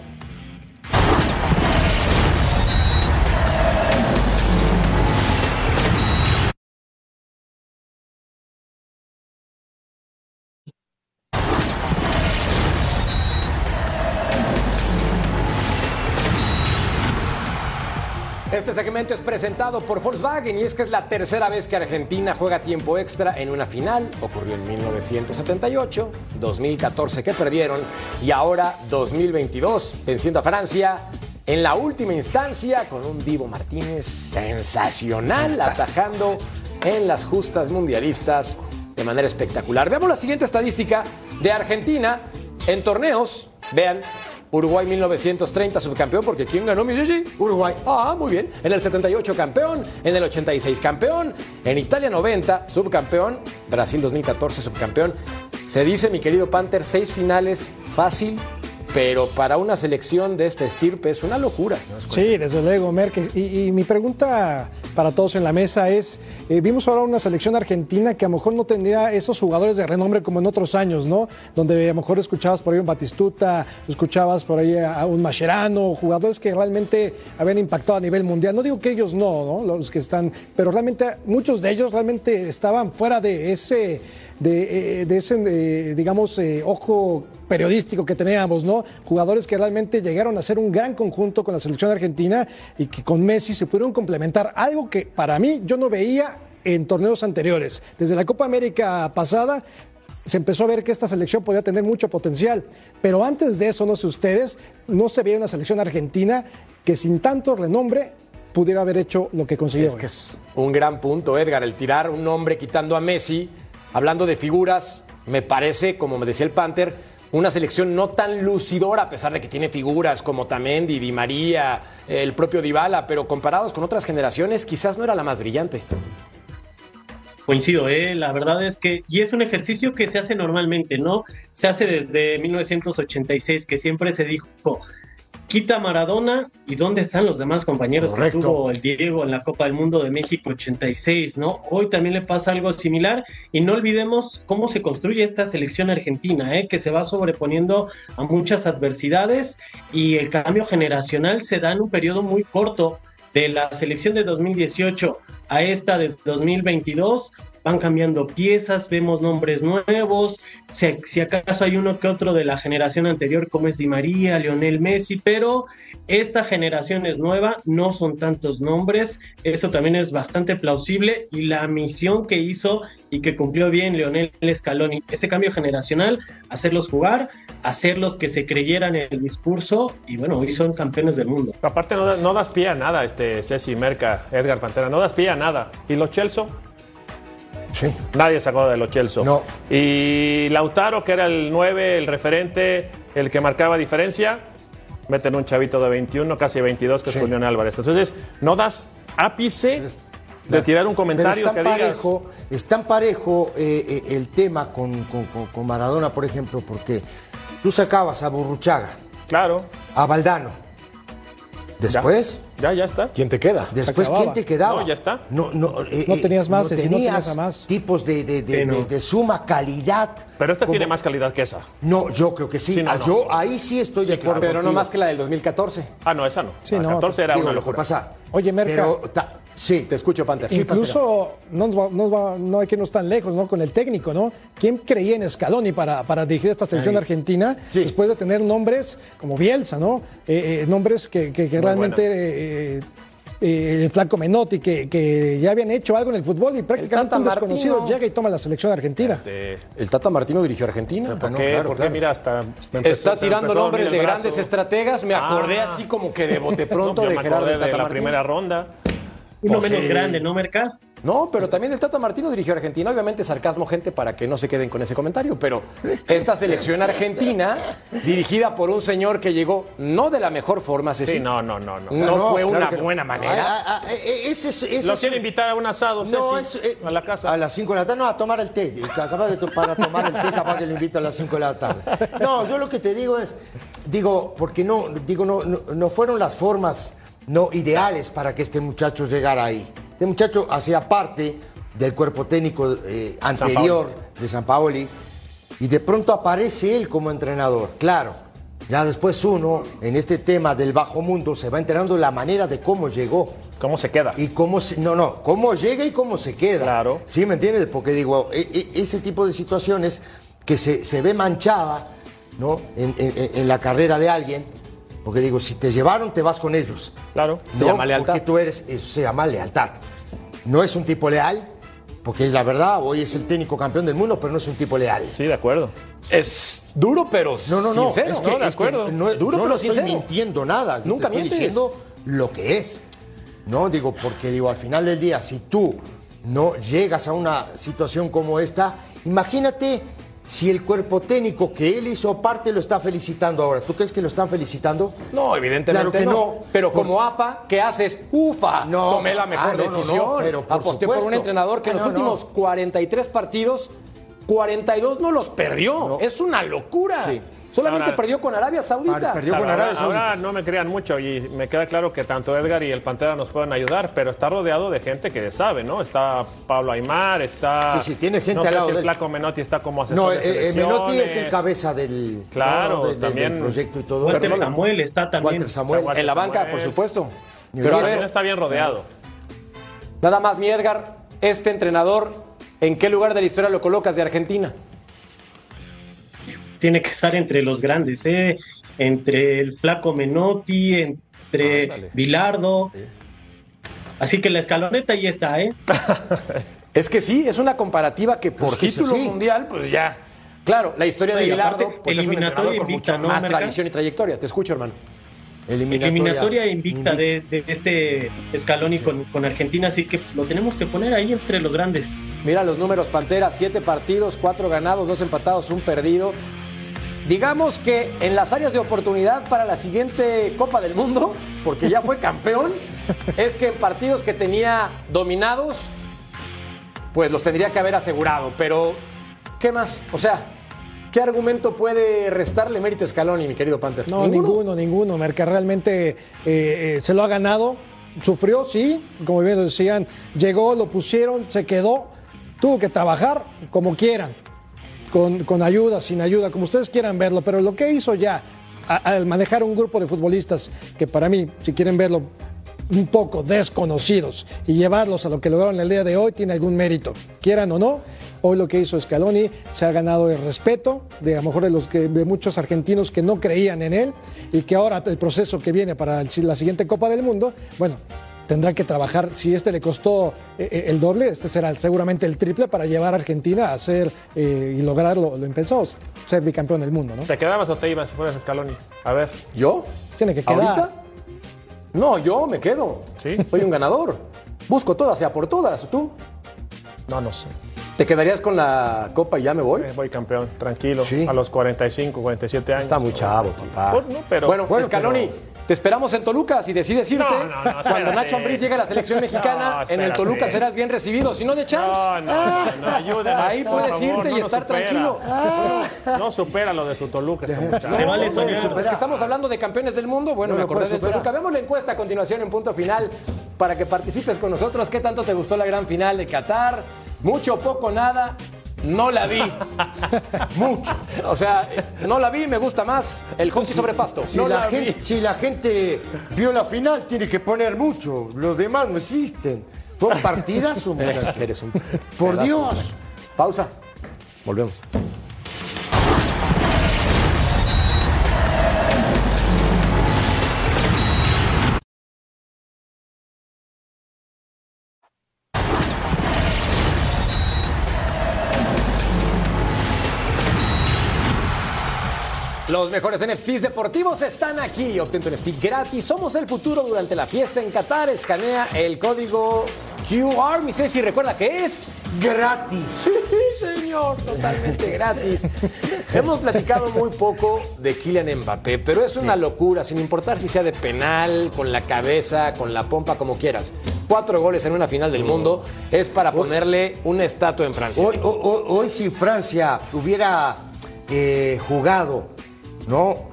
Este segmento es presentado por Volkswagen y es que es la tercera vez que Argentina juega tiempo extra en una final. Ocurrió en 1978, 2014 que perdieron y ahora 2022 venciendo a Francia en la última instancia con un Divo Martínez sensacional atajando en las justas mundialistas de manera espectacular. Veamos la siguiente estadística de Argentina en torneos. Vean, Uruguay 1930 subcampeón, porque ¿quién ganó mi Gigi? Uruguay. Ah, muy bien. En el 78 campeón, en el 86 campeón, en Italia 90 subcampeón, Brasil 2014 subcampeón. Se dice, mi querido Panther, seis finales fácil, pero para una selección de este estirpe es una locura. Sí, desde luego, Merkel. Y, y mi pregunta para todos en la mesa es, eh, vimos ahora una selección argentina que a lo mejor no tendría esos jugadores de renombre como en otros años, ¿no? Donde a lo mejor escuchabas por ahí un Batistuta, escuchabas por ahí a, a un Mascherano, jugadores que realmente habían impactado a nivel mundial. No digo que ellos no, ¿no? Los que están, pero realmente muchos de ellos realmente estaban fuera de ese, de, eh, de ese, eh, digamos, eh, ojo periodístico que teníamos, ¿no? Jugadores que realmente llegaron a ser un gran conjunto con la selección argentina y que con Messi se pudieron complementar. Algo que para mí yo no veía en torneos anteriores. Desde la Copa América pasada se empezó a ver que esta selección podía tener mucho potencial. Pero antes de eso, no sé ustedes, no se veía una selección argentina que sin tanto renombre pudiera haber hecho lo que consiguió. Es que es un gran punto, Edgar, el tirar un nombre quitando a Messi, hablando de figuras, me parece, como me decía el Panther, una selección no tan lucidora, a pesar de que tiene figuras como Tamendi, Di María, el propio Dybala, pero comparados con otras generaciones, quizás no era la más brillante. Coincido, ¿eh? la verdad es que, y es un ejercicio que se hace normalmente, ¿no? Se hace desde 1986, que siempre se dijo, quita Maradona y dónde están los demás compañeros Correcto. que tuvo el Diego en la Copa del Mundo de México 86, ¿no? Hoy también le pasa algo similar y no olvidemos cómo se construye esta selección argentina, ¿eh? que se va sobreponiendo a muchas adversidades y el cambio generacional se da en un periodo muy corto. de la selección de 2018 a esta de 2022 van cambiando piezas, vemos nombres nuevos, si, acaso hay uno que otro de la generación anterior como es Di María, Lionel Messi, pero esta generación es nueva, no son tantos nombres, eso también es bastante plausible y la misión que hizo y que cumplió bien Lionel Scaloni, ese cambio generacional, hacerlos jugar, hacerlos que se creyeran el discurso y bueno, hoy son campeones del mundo. Aparte no, no das pie a nada, este Ceci Merca, Edgar Pantera, no das pie a nada. ¿Y los Chelsea? Sí. Nadie sacó de los Chelsea. No. Y Lautaro, que era el 9, el referente, el que marcaba diferencia, meten un chavito de 21, casi 22, que Sí. es Julián Álvarez. Entonces, no das ápice de tirar un comentario Pero que es tan digas. parejo, es tan parejo eh, eh, el tema con, con- con- con Maradona, por ejemplo, porque tú sacabas a Burruchaga, Claro. a Valdano. Después, Ya, ya está. ¿Quién te queda? después. ¿quién te quedaba? No, ya está. No, no, eh, No eh, tenías más, no no tenías tenías a más. tipos de, de- de- Sí, no. de- de suma calidad. Pero esta como- tiene más calidad que esa. No, yo creo que sí. Sí, no, Ah, no. Yo ahí sí estoy de acuerdo. Pero no más que la del 2014. Ah, no, esa no. Sí, La no, 14 era Digo, una lo que locura. pasa. Oye, Merca. Pero, ta- sí. Te escucho, Panther. Incluso no, nos va- nos va- no hay que irnos tan lejos, ¿no? Con el técnico, ¿no? ¿Quién creía en Scaloni para, para dirigir esta selección Argentina Sí. después de tener nombres como Bielsa, ¿no? Eh, eh, nombres que, que- que realmente eh, eh, el flaco Menotti, que, que ya habían hecho algo en el fútbol y prácticamente un desconocido Martino. llega y toma la selección de Argentina. Este, El Tata Martino dirigió a Argentina. ¿Por no, qué? claro, ¿Por qué? claro. Mira, hasta. empezó- Está tirando nombres de grandes estrategas. Me acordé Ah. así como que de bote pronto No, de me Gerardo acordé Tata de la Martino. primera ronda. Uno Pues menos sí. grande, ¿no, Merca? No, pero también el Tata Martino dirigió a Argentina. Obviamente sarcasmo, gente, para que no se queden con ese comentario. Pero esta selección argentina, dirigida por un señor que llegó no de la mejor forma, Ceci. Sí, no, no, no. no. No, No, fue claro una no. buena manera. Ah, ah, ah, eh, ese es- ese Lo quiere invitar a un asado, No, Ceci, es, eh, a la casa. A las 5 de la tarde, no, a tomar el té. Capaz de to- para tomar el té, capaz que le invito a las 5 de la tarde. No, yo lo que te digo es, digo, porque no, digo, no, no, no fueron las formas no ideales para que este muchacho llegara ahí. Este muchacho hacía parte del cuerpo técnico eh, anterior de San Paoli y de pronto aparece él como entrenador. Claro, ya después uno, en este tema del bajo mundo, se va enterando la manera de cómo llegó. ¿Cómo se queda? Y cómo se, no, no, cómo llega y cómo se queda. Claro. ¿Sí me entiendes? Porque digo, e- e- ese tipo de situaciones que se, se ve manchada, ¿no? En, en- en la carrera de alguien, porque digo, si te llevaron, te vas con ellos. Claro. Se ¿no? llama lealtad. Porque tú eres, eso se llama lealtad. No es un tipo leal, porque es la verdad, hoy es el técnico campeón del mundo, pero no es un tipo leal. Sí, de acuerdo. Es duro, pero No, no, no. sincero. es que, ¿no? De es que acuerdo. no, duro, yo pero no estoy sincero. mintiendo nada. Yo Nunca te estoy mientes. diciendo lo que es. No, digo, porque digo, al final del día, si tú no llegas a una situación como esta, imagínate si el cuerpo técnico que él hizo parte lo está felicitando ahora. ¿Tú crees que lo están felicitando? No, evidentemente Claro que no. no. Pero Por- como AFA, ¿qué haces? ¡Ufa! No. Tomé la mejor Ah, no, decisión. pero por Aposté por un entrenador que en Ah, los últimos no. 43 partidos, 42 no los perdió. Es una locura. Sí. Solamente Ahora- perdió con Arabia Saudita. Perdió con Claro, Arabia ahora, Saudita. ahora no me crean mucho y me queda claro que tanto Edgar y el Pantera nos pueden ayudar, pero está rodeado de gente que sabe, ¿no? Está Pablo Aymar, está. Sí, sí, tiene gente no al lado si el. Flaco Menotti está como asesor No, de eh, eh, Menotti es el cabeza del, Claro, ¿no? también. del proyecto y todo. Walter Samuel está también. Walter Samuel. Walter en la banca, Samuel. por supuesto. Pero a ver, está bien rodeado. nada más, mi Edgar, este entrenador, ¿en qué lugar de la historia lo colocas de Argentina? Tiene que estar entre los grandes, ¿eh? entre el flaco Menotti, entre Ándale. Bilardo. Así que la escaloneta ahí está, ¿eh? Es que sí, es una comparativa que por Pues título sí. mundial, pues ya. Claro, la historia de Bilardo pues, es un eliminatoria entrenador con invicta, mucho ¿no, más tradición y trayectoria. Te escucho, hermano. Eliminatoria invicta de, de este Scaloni con, con Argentina, así que lo tenemos que poner ahí entre los grandes. Mira los números, Pantera, siete partidos, cuatro ganados, dos empatados, un perdido. Digamos que en las áreas de oportunidad para la siguiente Copa del Mundo, porque ya fue campeón, es que en partidos que tenía dominados, pues los tendría que haber asegurado. Pero, ¿qué más? O sea, ¿qué argumento puede restarle mérito a Scaloni, mi querido Panther? No, ninguno, ninguno. Merca realmente eh, eh, se lo ha ganado. Sufrió, sí, como bien lo decían. Llegó, lo pusieron, se quedó. Tuvo que trabajar como quieran. Con, con ayuda, sin ayuda, como ustedes quieran verlo. Pero lo que hizo ya al manejar un grupo de futbolistas, que para mí, si quieren verlo un poco desconocidos y llevarlos a lo que lograron el día de hoy tiene algún mérito, quieran o no. Hoy lo que hizo Scaloni se ha ganado el respeto de a lo mejor de los que de muchos argentinos que no creían en él y que ahora el proceso que viene para la siguiente Copa del Mundo, bueno, tendrá que trabajar. Si este le costó eh, eh, el doble, este será seguramente el triple para llevar a Argentina a ser eh, y lograr lo, lo impensado, ser bicampeón del mundo, ¿no? ¿Te quedabas o te ibas si fueras Scaloni? A ver. ¿Yo? Tiene que quedar. ¿Ahorita? No, yo me quedo. Sí. Soy un ganador. Busco todas, sea por todas. ¿Tú? No, no sé. ¿Te quedarías con la copa y ya me voy? Eh, Voy campeón, tranquilo. Sí. A los 45, 47 años. Está muy chavo, papá. Por- no, pero- bueno, Bueno, Scaloni, pero- te esperamos en Toluca. Si decides irte, No, no, no, cuando. Nacho Ambriz llegue a la selección mexicana, No, en el. Toluca serás bien recibido. Si no, de champs. No, no, no, no, ayúdenos, Ahí puedes favor, irte no y estar supera. tranquilo. No supera lo de su Toluca este muchacho. Se vale No, soñar. no, Es que estamos hablando de campeones del mundo. Bueno, No me acordé superar. Toluca. Vemos la encuesta a continuación en punto final para que participes con nosotros. ¿Qué tanto te gustó la gran final de Qatar? Mucho, poco, nada. No la vi. Mucho. O sea, no la vi, me gusta más el hockey sobre pasto. Si, No la gente, si la gente vio la final, tiene que poner mucho. Los demás no existen. Fue un partidazo, Eres, un Por pedazo. Dios. Pausa. Volvemos. Los mejores NFTs deportivos están aquí. Obtén tu NFT gratis. Somos el futuro durante la fiesta en Qatar. Escanea el código QR. Mi Ceci, recuerda que es Gratis. Sí, señor, totalmente gratis. Hemos platicado muy poco de Kylian Mbappé, pero es una locura, sin importar si sea de penal, con la cabeza, con la pompa, como quieras. Cuatro goles en una final del mundo es para ponerle una estatua en Francia. Hoy, hoy- hoy- hoy si Francia hubiera eh, jugado, ¿no?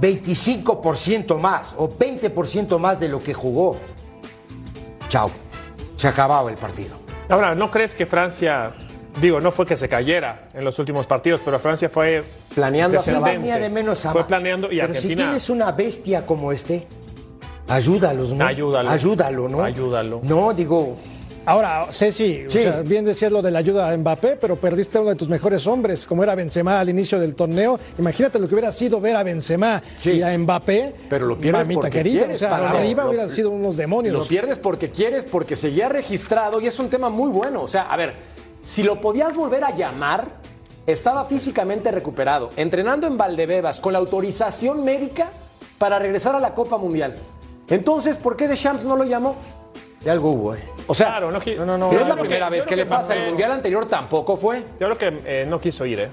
25% más o 20% más de lo que jugó, chao, se acababa el partido. Ahora, ¿no crees que Francia, digo, no fue que se cayera en los últimos partidos, pero Francia fue Planeando hacia. Venía de menos a Fue planeando y Pero si tienes una bestia como este, ayúdalos, ¿no? Ayúdalo. Ayúdalo, ¿no? Ayúdalo. No, digo, Ahora, Ceci, o Sí. sea, bien decías lo de la ayuda a Mbappé, pero perdiste a uno de tus mejores hombres, como era Benzema al inicio del torneo. Imagínate lo que hubiera sido ver a Benzema Sí. y a Mbappé. Pero lo pierdes Mamita porque querida, quieres, o sea, Pablo. arriba Lo- hubieran sido unos demonios. Lo pierdes porque quieres, porque seguía registrado y es un tema muy bueno. O sea, a ver, si lo podías volver a llamar, estaba físicamente recuperado, entrenando en Valdebebas con la autorización médica para regresar a la Copa Mundial. Entonces, ¿por qué Deschamps no lo llamó? De algo hubo, ¿eh? O sea, Claro, no, no, no, es la primera vez que le pasa. El Mundial anterior tampoco fue. Yo creo que eh, no quiso ir, ¿eh?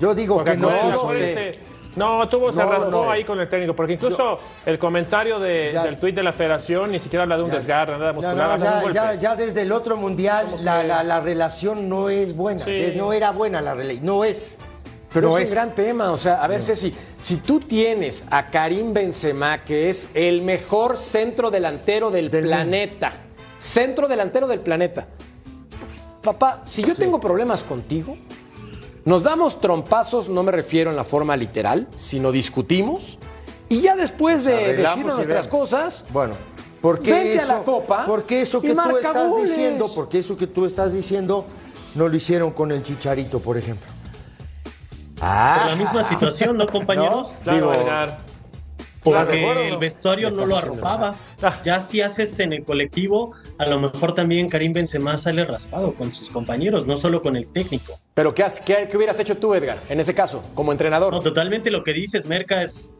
Yo digo Porque que no no, quiso ir. no, tuvo, se No, rascó no. ahí con el técnico, porque incluso el comentario de- Ya. del tuit de la federación ni siquiera habla de un desgarre, nada Ya, muscular, no, ya, ya- ya desde el otro mundial la, la- la relación no es buena. Sí. Eh, No era buena la relación. No es. Pero No es un gran tema, o sea, a ver, Ceci, si tú tienes a Karim Benzema, que es el mejor centro delantero del, Del planeta, centro delantero del planeta, papá, si yo tengo problemas contigo, nos damos trompazos, no me refiero en la forma literal, sino discutimos, y ya después de decirnos nuestras cosas, Bueno, porque Vente a eso, la Copa porque eso y que tú estás goles. diciendo, porque eso que tú estás diciendo no lo hicieron con el Chicharito, por ejemplo. Ah, la misma situación, ¿no, compañeros? Claro, digo, Edgar. ¿Estás de Porque el vestuario no lo arropaba. Ah. Ya si haces en el colectivo, a lo mejor también Karim Benzema sale raspado con sus compañeros, no solo con el técnico. pero ¿qué, has- qué- qué hubieras hecho tú, Edgar, en ese caso, como entrenador? No, totalmente lo que dices, Merca, es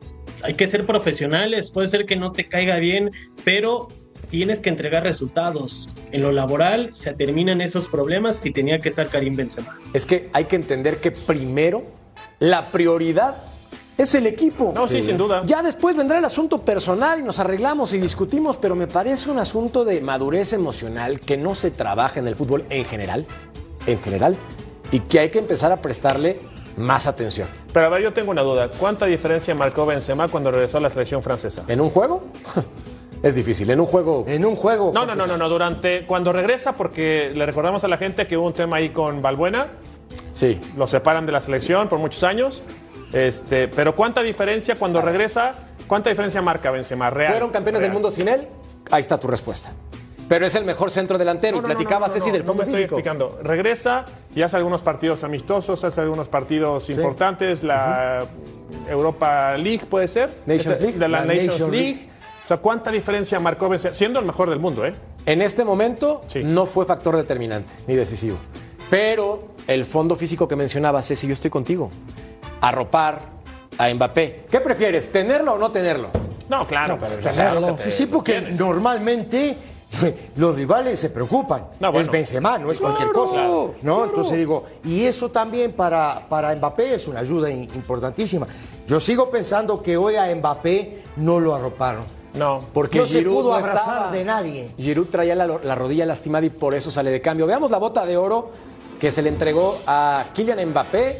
hay que ser profesionales, puede ser que no te caiga bien, pero tienes que entregar resultados. En lo laboral se terminan esos problemas y tenía que estar Karim Benzema. Es que hay que entender que primero la prioridad es el equipo. No, sí, sin duda. Ya después vendrá el asunto personal y nos arreglamos y discutimos, pero me parece un asunto de madurez emocional que no se trabaja en el fútbol en general, en general, y que hay que empezar a prestarle más atención. Pero a ver, yo tengo una duda. ¿Cuánta diferencia marcó Benzema cuando regresó a la selección francesa? ¿En un juego? es difícil, en un juego... en un juego. No, no, no, no, no. Durante cuando regresa, porque le recordamos a la gente que hubo un tema ahí con Balbuena, Sí. lo separan de la selección por muchos años. Este, pero ¿cuánta diferencia cuando regresa? ¿Cuánta diferencia marca Benzema real? ¿Fueron campeones del mundo sin él? ahí está tu respuesta. Pero es el mejor centro delantero. No, no, y platicaba no, Ceci del fondo me estoy físico. explicando. Regresa y hace algunos partidos amistosos, hace algunos partidos importantes. La Europa League puede ser. Nations League. De la, La Nations Nations League. League. O sea, ¿cuánta diferencia marcó Benzema? Siendo el mejor del mundo, ¿eh? En este momento Sí. no fue factor determinante ni decisivo. Pero el fondo físico que mencionaba, Ceci, yo estoy contigo. Arropar a Mbappé. ¿Qué prefieres, tenerlo o no tenerlo? No, claro. pero tenerlo. Sí, sí, porque normalmente los rivales se preocupan. No, bueno. Es Benzema, no es cualquier Claro, cosa. ¿no? claro. Entonces digo, y eso también para, para Mbappé es una ayuda in- importantísima. Yo sigo pensando que hoy a Mbappé no lo arroparon. No. Porque No se Giroud pudo no abrazar estaba. de nadie. Giroud traía la, la rodilla lastimada y por eso sale de cambio. Veamos la bota de oro que se le entregó a Kylian Mbappé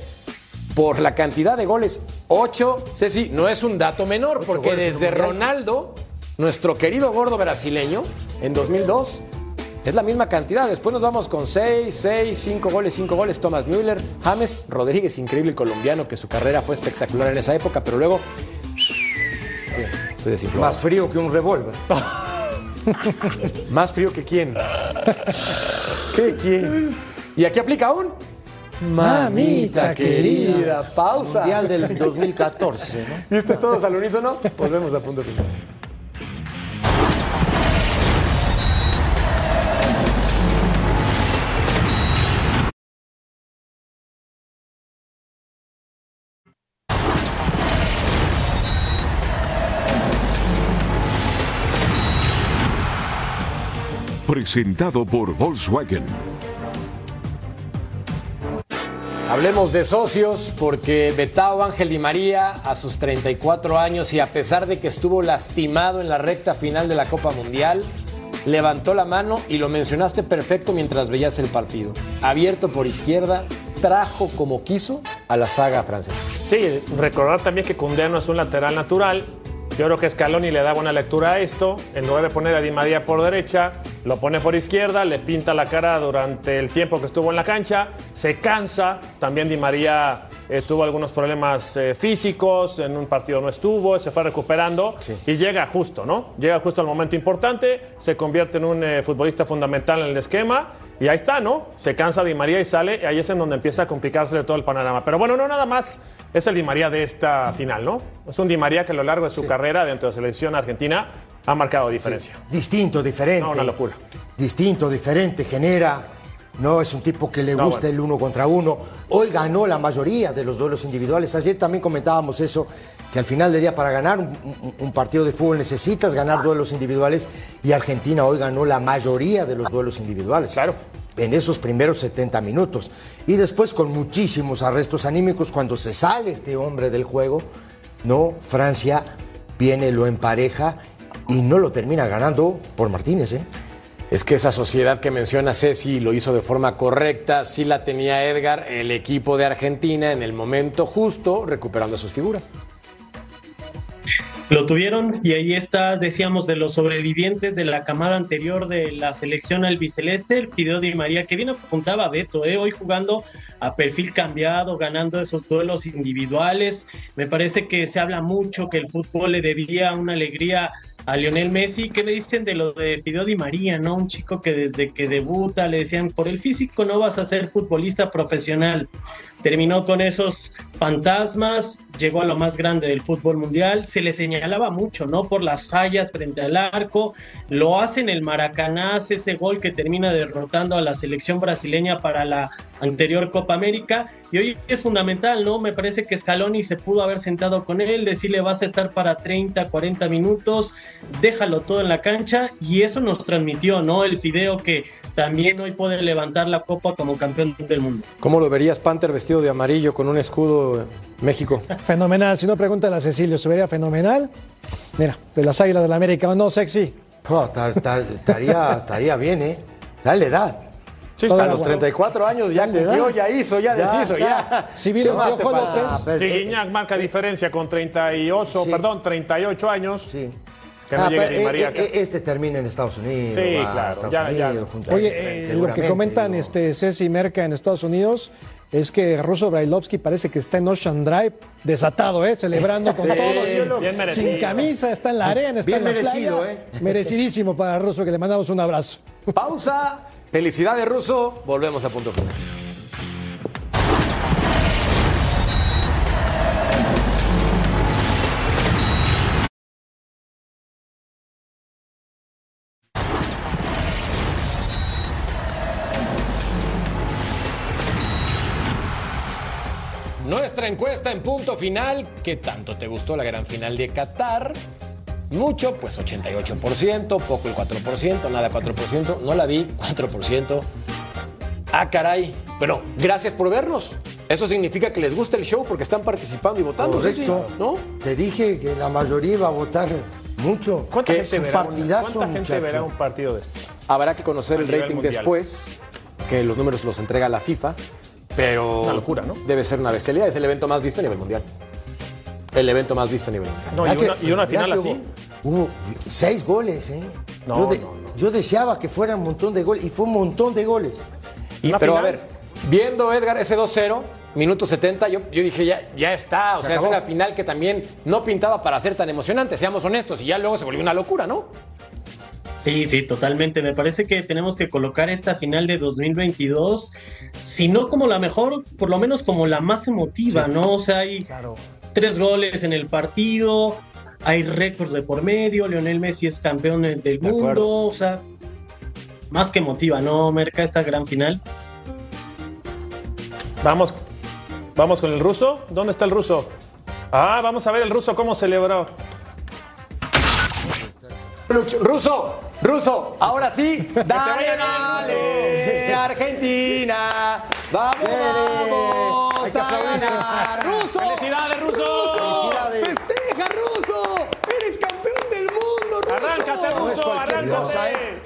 por la cantidad de goles. Ocho. Ceci, no es un dato menor, porque desde. Ronaldo, nuestro querido gordo brasileño, en 2002, es la misma cantidad. Después nos vamos con seis, seis, cinco goles, cinco goles. Thomas Müller, James Rodríguez, increíble colombiano, que su carrera fue espectacular en esa época, pero luego se desinfló. Más frío que un revólver. ¿Más frío que quién? ¿Qué quién? ¿Y aquí aplica aún? Mamita querida, pausa. Mundial del 2014, ¿no? ¿Viste todos al unísono? Volvemos a punto final. Presentado por Volkswagen. Hablemos de socios porque Betao Ángel Di María a sus 34 años y a pesar de que estuvo lastimado en la recta final de la Copa Mundial, levantó la mano y lo mencionaste perfecto mientras veías el partido. Abierto por izquierda, trajo como quiso a la saga francesa. Sí, recordar también que Koundé no es un lateral natural. Yo creo que Scaloni le da buena lectura a esto. En lugar de poner a Di María por derecha, lo pone por izquierda, le pinta la cara durante el tiempo que estuvo en la cancha, se cansa. También Di María eh, tuvo algunos problemas eh, físicos, en un partido no estuvo, se fue recuperando y llega justo, ¿no? Llega justo al momento importante, se convierte en un eh, futbolista fundamental en el esquema y ahí está, ¿no? Se cansa Di María y sale, y ahí es en donde empieza a complicarse de todo el panorama. Pero bueno, no nada más es el Di María de esta final, ¿no? Es un Di María que a lo largo de su carrera dentro de la selección argentina ha marcado diferencia. Distinto, diferente. No, una locura. Distinto, diferente, genera. No, es un tipo que le No, gusta bueno. el uno contra uno. Hoy ganó la mayoría de los duelos individuales. Ayer también comentábamos eso, que al final del día para ganar un, un- un partido de fútbol necesitas ganar duelos individuales y Argentina hoy ganó la mayoría de los duelos individuales. Claro. En esos primeros 70 minutos. Y después con muchísimos arrestos anímicos cuando se sale este hombre del juego, no, Francia viene, lo empareja y no lo termina ganando por Martínez, ¿eh? Es que esa sociedad que menciona Ceci lo hizo de forma correcta, sí la tenía Edgar, el equipo de Argentina en el momento justo, recuperando sus figuras. Lo tuvieron y ahí está, decíamos, de los sobrevivientes de la camada anterior de la selección albiceleste, el Fideo María, que bien apuntaba Beto, ¿eh? hoy jugando a perfil cambiado, ganando esos duelos individuales. Me parece que se habla mucho que el fútbol le debía una alegría a Lionel Messi. ¿Qué me dicen de lo de Fideo María, no? Un chico que desde que debuta le decían, por el físico no vas a ser futbolista profesional. Terminó con esos fantasmas, llegó a lo más grande del fútbol mundial, se le señalaba mucho, ¿no? Por las fallas frente al arco, lo hace en el Maracaná, ese gol que termina derrotando a la selección brasileña para la anterior Copa América, y hoy es fundamental, ¿no? Me parece que Scaloni se pudo haber sentado con él, decirle vas a estar para 30, 40 minutos, déjalo todo en la cancha, y eso nos transmitió, ¿no? El video que también hoy puede levantar la copa como campeón del mundo. ¿Cómo lo verías, Panther, vestido de amarillo con un escudo eh, México? Fenomenal. Si no, pregúntale a Cecilio, ¿se vería fenomenal? Mira, de las Águilas del América, ¿o no, sexy? Oh, tal- tal- estaría, estaría bien, ¿eh? Dale edad. Sí, A los agua. 34 años ya cumplió, ya hizo, ya, Ya deshizo, está. ya. Si vino ¿Qué más te Piojo falta? López. Pero, Sí, eh, Guiñac marca diferencia con 38, Sí. perdón, 38 años. Sí. Que no Ah, llegue pero, Di eh, María eh, acá. eh, este termina en Estados Unidos. Sí, va claro, Estados ya- ya. Unidos, junto a- Oye, eh, lo que comentan digo. este Ceci Merca en Estados Unidos es que Russo Brailovsky parece que está en Ocean Drive desatado, ¿eh? celebrando con Sí, todo, cielo, bien merecido. sin camisa, está en la arena, está Bien en la merecido, playa. ¿eh? Merecidísimo para Russo, que le mandamos un abrazo. Pausa. Felicidades, Ruso. Volvemos a punto final. Nuestra encuesta en punto final. ¿Qué tanto te gustó la gran final de Qatar? Mucho, pues 88%, poco el 4%, nada 4%, no la vi, 4%. Ah, caray. Pero gracias por vernos. Eso significa que les gusta el show porque están participando y votando. Correcto. Ceci, ¿No? Te dije que la mayoría iba a votar mucho. ¿Cuánta Que gente, es un verá, una- partidazo, ¿cuánta gente muchacho. verá un partido de este? Habrá que conocer A el rating mundial. después, que los números los entrega la FIFA, pero Una locura, ¿no? debe ser una bestialidad. Es el evento más visto a nivel mundial. El evento más visto a nivel mundial. No, y una, que- y una mirá final así. Hubo, hubo seis goles, ¿eh? No, yo, de- no, no. yo deseaba que fuera un montón de goles y fue un montón de goles. Y- pero a ver, viendo Edgar ese 2-0, minuto 70, yo, yo dije, ya, ya está. O Se sea, acabó. es una final que también no pintaba para ser tan emocionante, seamos honestos. Y ya luego se volvió una locura, ¿no? Sí, sí, totalmente. Me parece que tenemos que colocar esta final de 2022, si no como la mejor, por lo menos como la más emotiva, ¿no? O sea, hay tres goles en el partido, hay récords de por medio, Lionel Messi es campeón del mundo, o sea, más que emotiva, ¿no, Merca, esta gran final? Vamos, vamos con el ruso. ¿Dónde está el ruso? Ah, vamos a ver el ruso cómo celebró. Ruso, Ruso, ahora sí, dale, dale, Argentina, vamos, vamos, Hay que a ganar. Ruso, ¡Felicidades, ruso! Felicidades. festeja, Ruso, eres campeón del mundo, Ruso. ¡Arráncate, No ruso! cosa, ¡Arráncate!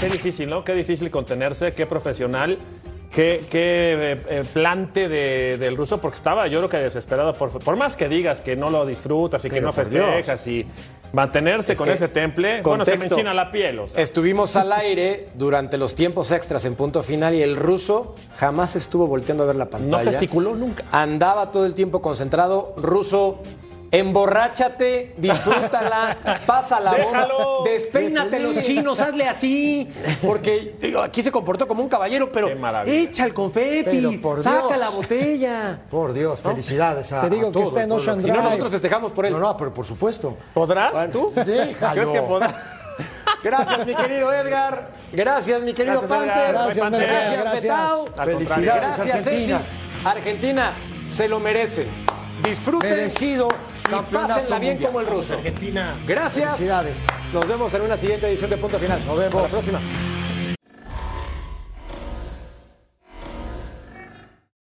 Qué difícil, ¿no? Qué difícil contenerse, qué profesional, qué, qué eh, eh, plante de- del ruso, porque estaba yo creo que desesperado, por, por más que digas que no lo disfrutas y que no festejas y mantenerse Es con ese temple, bueno, se me enchina la piel. o sea. Estuvimos al aire durante los tiempos extras en punto final y el ruso jamás estuvo volteando a ver la pantalla. No gesticuló nunca. Andaba todo el tiempo concentrado. Ruso, emborráchate, disfrútala, pasa la bomba, despeínate los chinos, hazle así. Porque digo, aquí se comportó como un caballero, pero Qué maravilla. echa el confeti, por saca Dios. la botella. Por Dios, felicidades a Te digo a que está en. Ocean Si no, nosotros festejamos por él. No, no, pero por supuesto. ¿Podrás tú? Déjalo. ¿Crees que podrás? Gracias, mi querido Edgar. Gracias, mi querido Gracias, Edgar. Panther. Gracias, Gracias, Edgar. Gracias, Gracias. Betao. Al Felicidades, Gracias, Argentina. Ceci. Argentina se lo merece. Disfruten Merecido y campeonato pásenla bien mundial. como el ruso. Argentina. Gracias. Felicidades. Nos vemos en una siguiente edición de Punto Final. Nos vemos. Hasta la próxima.